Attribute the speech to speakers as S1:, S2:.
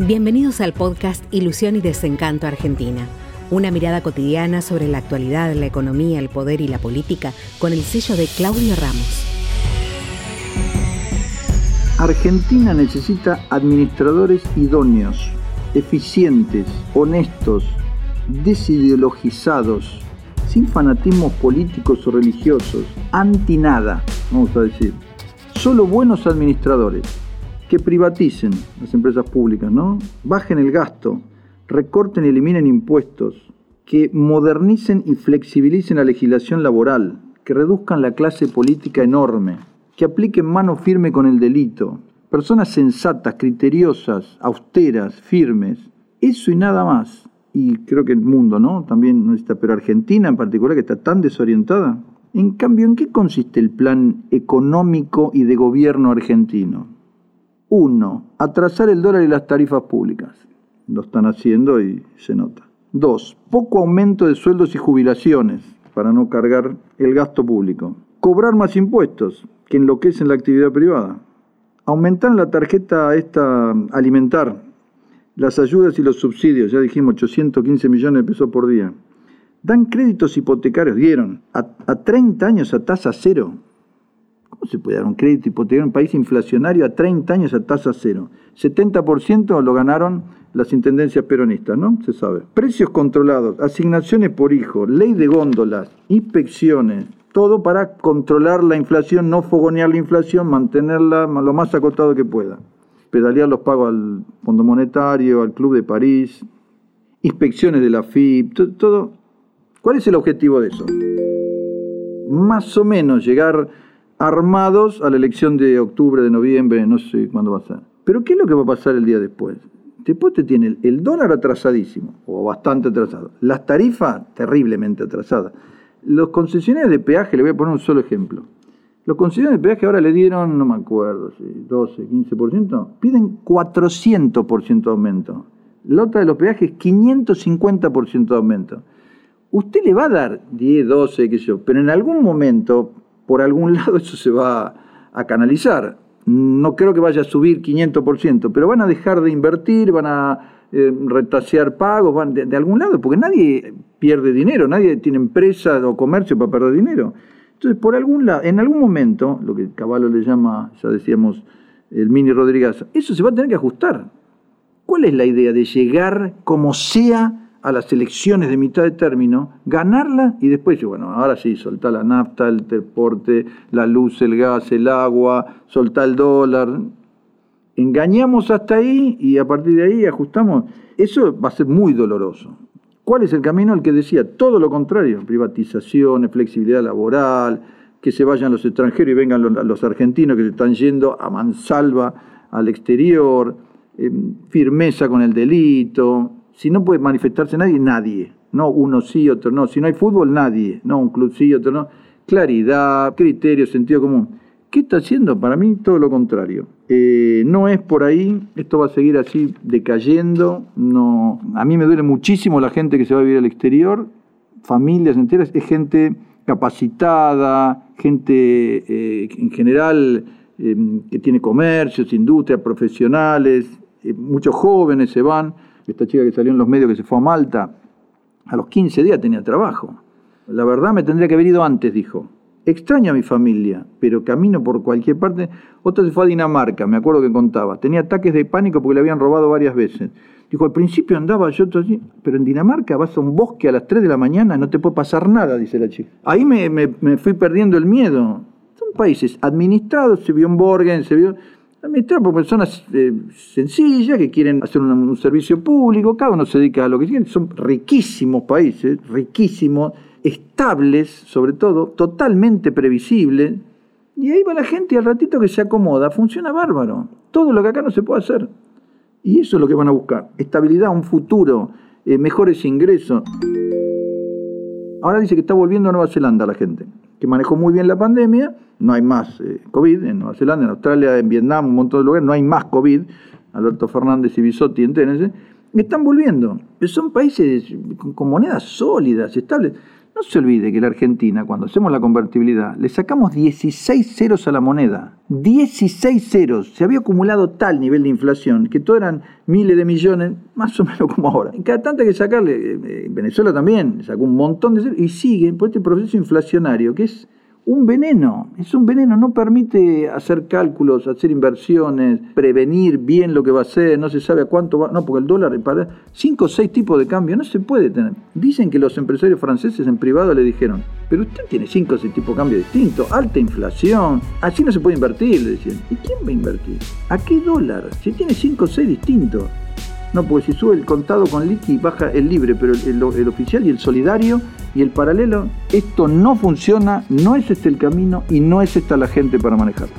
S1: Bienvenidos al podcast Ilusión y Desencanto Argentina. Una mirada cotidiana sobre la actualidad, la economía, el poder y la política con el sello de Claudio Ramos.
S2: Argentina necesita administradores idóneos, eficientes, honestos, desideologizados, sin fanatismos políticos o religiosos, anti nada, vamos a decir. Solo buenos administradores que privaticen las empresas públicas, ¿no? Bajen el gasto, recorten y eliminen impuestos, que modernicen y flexibilicen la legislación laboral, que reduzcan la clase política enorme, que apliquen mano firme con el delito, personas sensatas, criteriosas, austeras, firmes, eso y nada más. Y creo que el mundo, ¿no? También necesita, pero Argentina en particular, que está tan desorientada. En cambio, ¿en qué consiste el plan económico y de gobierno argentino? Uno, atrasar el dólar y las tarifas públicas. Lo están haciendo y se nota. Dos, poco aumento de sueldos y jubilaciones para no cargar el gasto público. Cobrar más impuestos que enloquecen la actividad privada. Aumentar la tarjeta esta alimentar, las ayudas y los subsidios, ya dijimos 815 millones de pesos por día. Dan créditos hipotecarios, dieron, a, a 30 años a tasa cero. ¿Cómo se puede dar un crédito hipotecario en un país inflacionario a 30 años a tasa cero? 70% lo ganaron las intendencias peronistas, ¿no? Se sabe. Precios controlados, asignaciones por hijo, ley de góndolas, inspecciones, todo para controlar la inflación, no fogonear la inflación, mantenerla lo más acotado que pueda. Pedalear los pagos al Fondo Monetario, al Club de París, inspecciones de la FIP, todo. ¿Cuál es el objetivo de eso? Más o menos llegar armados a la elección de octubre, de noviembre, no sé cuándo va a ser. Pero ¿qué es lo que va a pasar el día después? Después te tiene el dólar atrasadísimo, o bastante atrasado. Las tarifas terriblemente atrasadas. Los concesionarios de peaje, le voy a poner un solo ejemplo. Los concesionarios de peaje ahora le dieron, no me acuerdo, 12, 15%, piden 400% de aumento. La otra de los peajes, 550% de aumento. Usted le va a dar 10, 12, qué sé yo, pero en algún momento por algún lado eso se va a canalizar. No creo que vaya a subir 500%, pero van a dejar de invertir, van a eh, retasear pagos, van de, algún lado, porque nadie pierde dinero, nadie tiene empresa o comercio para perder dinero. Entonces, por algún lado, en algún momento, lo que Caballo le llama, ya decíamos, el mini Rodríguez, eso se va a tener que ajustar. ¿Cuál es la idea de llegar como sea a las elecciones de mitad de término, ganarla y después, bueno, ahora sí, soltar la nafta, el deporte, la luz, el gas, el agua, soltar el dólar. Engañamos hasta ahí y a partir de ahí ajustamos. Eso va a ser muy doloroso. ¿Cuál es el camino? El que decía todo lo contrario, privatizaciones, flexibilidad laboral, que se vayan los extranjeros y vengan los, argentinos que se están yendo a mansalva al exterior, eh, firmeza con el delito, si no puede manifestarse nadie, nadie. No uno sí, otro no. Si no hay fútbol, nadie. No un club sí, otro no. Claridad, criterio, sentido común. ¿Qué está haciendo? Para mí todo lo contrario. Eh, no es por ahí, esto va a seguir así decayendo. No, a mí me duele muchísimo la gente que se va a vivir al exterior, familias enteras, es gente capacitada, gente eh, en general eh, que tiene comercios, industrias, profesionales, muchos jóvenes se van esta chica que salió en los medios que se fue a Malta, a los 15 días tenía trabajo. La verdad me tendría que haber ido antes, dijo. Extraño a mi familia, pero camino por cualquier parte. Otra se fue a Dinamarca, me acuerdo que contaba. Tenía ataques de pánico porque le habían robado varias veces. Dijo, al principio andaba yo pero en Dinamarca vas a un bosque a las 3 de la mañana, no te puede pasar nada, dice la chica. Ahí me, me fui perdiendo el miedo. Son países administrados, se vio en Borgen, se vio administrado por personas eh, sencillas que quieren hacer un, servicio público, cada uno se dedica a lo que quiere, son riquísimos países, riquísimos, estables sobre todo, totalmente previsibles, y ahí va la gente y al ratito que se acomoda, funciona bárbaro, todo lo que acá no se puede hacer. Y eso es lo que van a buscar, estabilidad, un futuro, eh, mejores ingresos. Ahora dice que está volviendo a Nueva Zelanda la gente que manejó muy bien la pandemia, no hay más eh, COVID en Nueva Zelanda, en Australia, en Vietnam, un montón de lugares, no hay más COVID, Alberto Fernández y Bisotti en están volviendo. Son países con monedas sólidas, estables. No se olvide que la Argentina, cuando hacemos la convertibilidad, le sacamos 16 ceros a la moneda. 16 ceros. Se había acumulado tal nivel de inflación que todo eran miles de millones, más o menos como ahora. Cada tanto hay que sacarle, eh, eh, Venezuela también sacó un montón de ceros y siguen por este proceso inflacionario que es un veneno, es un veneno, no permite hacer cálculos, hacer inversiones, prevenir bien lo que va a hacer, no se sabe a cuánto va, no, porque el dólar para cinco o seis tipos de cambio no se puede tener. Dicen que los empresarios franceses en privado le dijeron, pero usted tiene cinco o seis tipos de cambio distintos, alta inflación, así no se puede invertir, le decían. ¿Y quién va a invertir? ¿A qué dólar? Si tiene cinco o seis distintos. No, porque si sube el contado con liqui baja el libre, pero el, oficial y el solidario y el paralelo, esto no funciona, no es este el camino y no es esta la gente para manejarlo.